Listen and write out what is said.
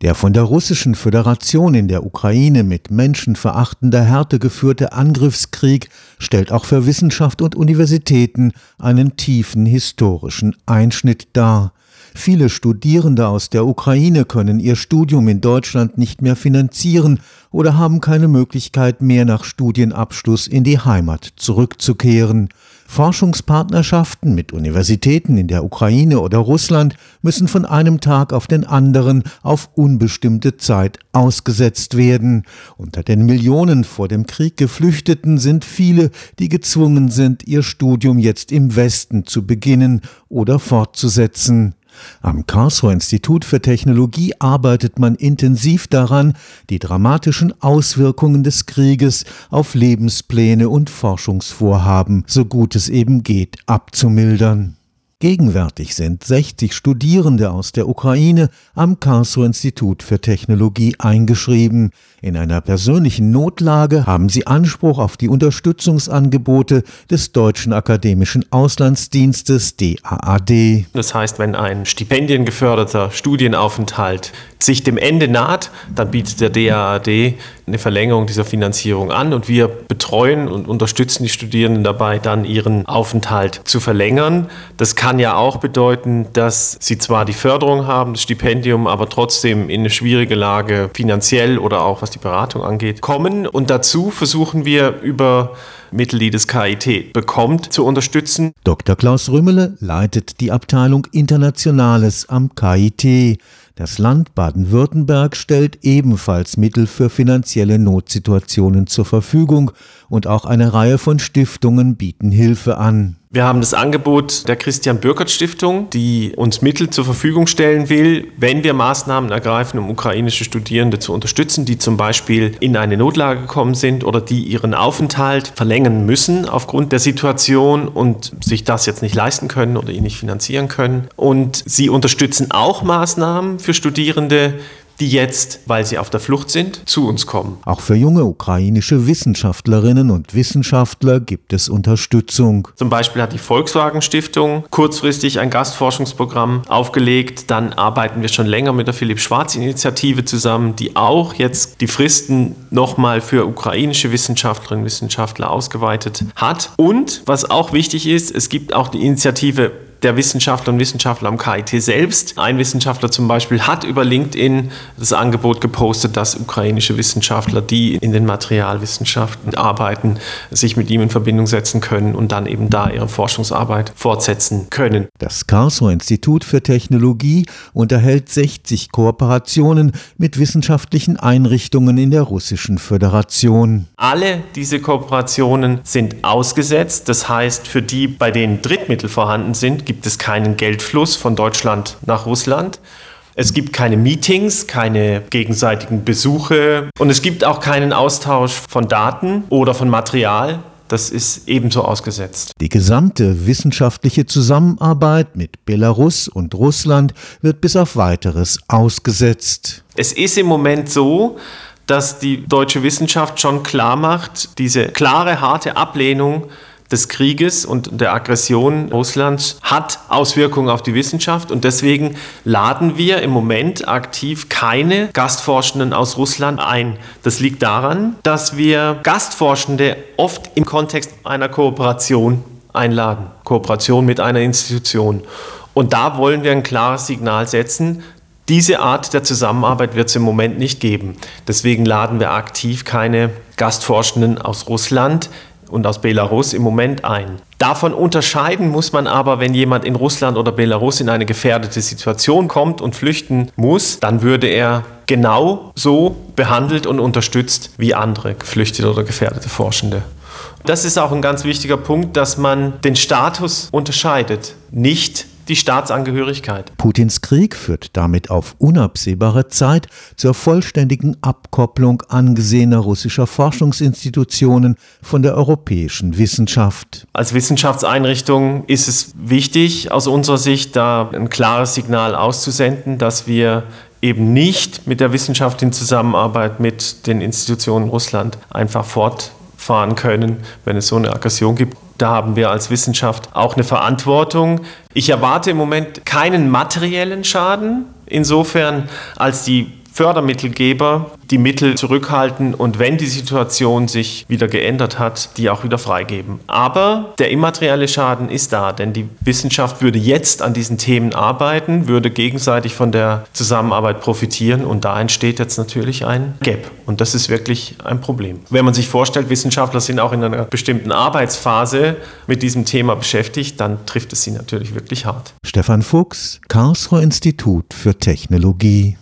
Der von der Russischen Föderation in der Ukraine mit menschenverachtender Härte geführte Angriffskrieg stellt auch für Wissenschaft und Universitäten einen tiefen historischen Einschnitt dar. Viele Studierende aus der Ukraine können ihr Studium in Deutschland nicht mehr finanzieren oder haben keine Möglichkeit mehr nach Studienabschluss in die Heimat zurückzukehren. Forschungspartnerschaften mit Universitäten in der Ukraine oder Russland müssen von einem Tag auf den anderen auf unbestimmte Zeit ausgesetzt werden. Unter den Millionen vor dem Krieg Geflüchteten sind viele, die gezwungen sind, ihr Studium jetzt im Westen zu beginnen oder fortzusetzen. Am Karlsruher Institut für Technologie arbeitet man intensiv daran, die dramatischen Auswirkungen des Krieges auf Lebenspläne und Forschungsvorhaben, so gut es eben geht, abzumildern. Gegenwärtig sind 60 Studierende aus der Ukraine am Karlsruher Institut für Technologie eingeschrieben. In einer persönlichen Notlage haben sie Anspruch auf die Unterstützungsangebote des Deutschen Akademischen Auslandsdienstes DAAD. Das heißt, wenn ein stipendiengeförderter Studienaufenthalt sich dem Ende naht, dann bietet der DAAD eine Verlängerung dieser Finanzierung an und wir betreuen und unterstützen die Studierenden dabei, dann ihren Aufenthalt zu verlängern. Das kann ja auch bedeuten, dass sie zwar die Förderung haben, das Stipendium, aber trotzdem in eine schwierige Lage finanziell oder auch was die Beratung angeht, kommen. Und dazu versuchen wir über Mittel, die das KIT bekommt, zu unterstützen. Dr. Klaus Rümmele leitet die Abteilung Internationales am KIT. Das Land Baden-Württemberg stellt ebenfalls Mittel für finanzielle Notsituationen zur Verfügung und auch eine Reihe von Stiftungen bieten Hilfe an. Wir haben das Angebot der Christian Bürkert Stiftung, die uns Mittel zur Verfügung stellen will, wenn wir Maßnahmen ergreifen, um ukrainische Studierende zu unterstützen, die zum Beispiel in eine Notlage gekommen sind oder die ihren Aufenthalt verlängern müssen aufgrund der Situation und sich das jetzt nicht leisten können oder ihn nicht finanzieren können. Und sie unterstützen auch Maßnahmen für Studierende, die jetzt, weil sie auf der Flucht sind, zu uns kommen. Auch für junge ukrainische Wissenschaftlerinnen und Wissenschaftler gibt es Unterstützung. Zum Beispiel hat die Volkswagen Stiftung kurzfristig ein Gastforschungsprogramm aufgelegt. Dann arbeiten wir schon länger mit der Philipp Schwarz Initiative zusammen, die auch jetzt die Fristen nochmal für ukrainische Wissenschaftlerinnen und Wissenschaftler ausgeweitet hat. Und was auch wichtig ist, es gibt auch die Initiative der Wissenschaftler und Wissenschaftler am KIT selbst. Ein Wissenschaftler zum Beispiel hat über LinkedIn das Angebot gepostet, dass ukrainische Wissenschaftler, die in den Materialwissenschaften arbeiten, sich mit ihm in Verbindung setzen können und dann eben da ihre Forschungsarbeit fortsetzen können. Das Karlsruher Institut für Technologie unterhält 60 Kooperationen mit wissenschaftlichen Einrichtungen in der Russischen Föderation. Alle diese Kooperationen sind ausgesetzt. Das heißt, für die, bei denen Drittmittel vorhanden sind, gibt es keinen Geldfluss von Deutschland nach Russland. Es gibt keine Meetings, keine gegenseitigen Besuche und es gibt auch keinen Austausch von Daten oder von Material. Das ist ebenso ausgesetzt. Die gesamte wissenschaftliche Zusammenarbeit mit Belarus und Russland wird bis auf weiteres ausgesetzt. Es ist im Moment so, dass die deutsche Wissenschaft schon klar macht, diese klare, harte Ablehnung des Krieges und der Aggression Russlands hat Auswirkungen auf die Wissenschaft und deswegen laden wir im Moment aktiv keine Gastforschenden aus Russland ein. Das liegt daran, dass wir Gastforschende oft im Kontext einer Kooperation einladen, Kooperation mit einer Institution. Und da wollen wir ein klares Signal setzen, diese Art der Zusammenarbeit wird es im Moment nicht geben. Deswegen laden wir aktiv keine Gastforschenden aus Russland und aus Belarus im Moment ein. Davon unterscheiden muss man aber, wenn jemand in Russland oder Belarus in eine gefährdete Situation kommt und flüchten muss, dann würde er genau so behandelt und unterstützt wie andere geflüchtete oder gefährdete Forschende. Das ist auch ein ganz wichtiger Punkt, dass man den Status unterscheidet. Nicht die Staatsangehörigkeit. Putins Krieg führt damit auf unabsehbare Zeit zur vollständigen Abkopplung angesehener russischer Forschungsinstitutionen von der europäischen Wissenschaft. Als Wissenschaftseinrichtung ist es wichtig, aus unserer Sicht da ein klares Signal auszusenden, dass wir eben nicht mit der Wissenschaft in Zusammenarbeit mit den Institutionen Russland einfach fortfahren können, wenn es so eine Aggression gibt. Da haben wir als Wissenschaft auch eine Verantwortung. Ich erwarte im Moment keinen materiellen Schaden, insofern als die Fördermittelgeber die Mittel zurückhalten und wenn die Situation sich wieder geändert hat, die auch wieder freigeben. Aber der immaterielle Schaden ist da, denn die Wissenschaft würde jetzt an diesen Themen arbeiten, würde gegenseitig von der Zusammenarbeit profitieren und da entsteht jetzt natürlich ein Gap und das ist wirklich ein Problem. Wenn man sich vorstellt, Wissenschaftler sind auch in einer bestimmten Arbeitsphase mit diesem Thema beschäftigt, dann trifft es sie natürlich wirklich hart. Stefan Fuchs, Karlsruher Institut für Technologie.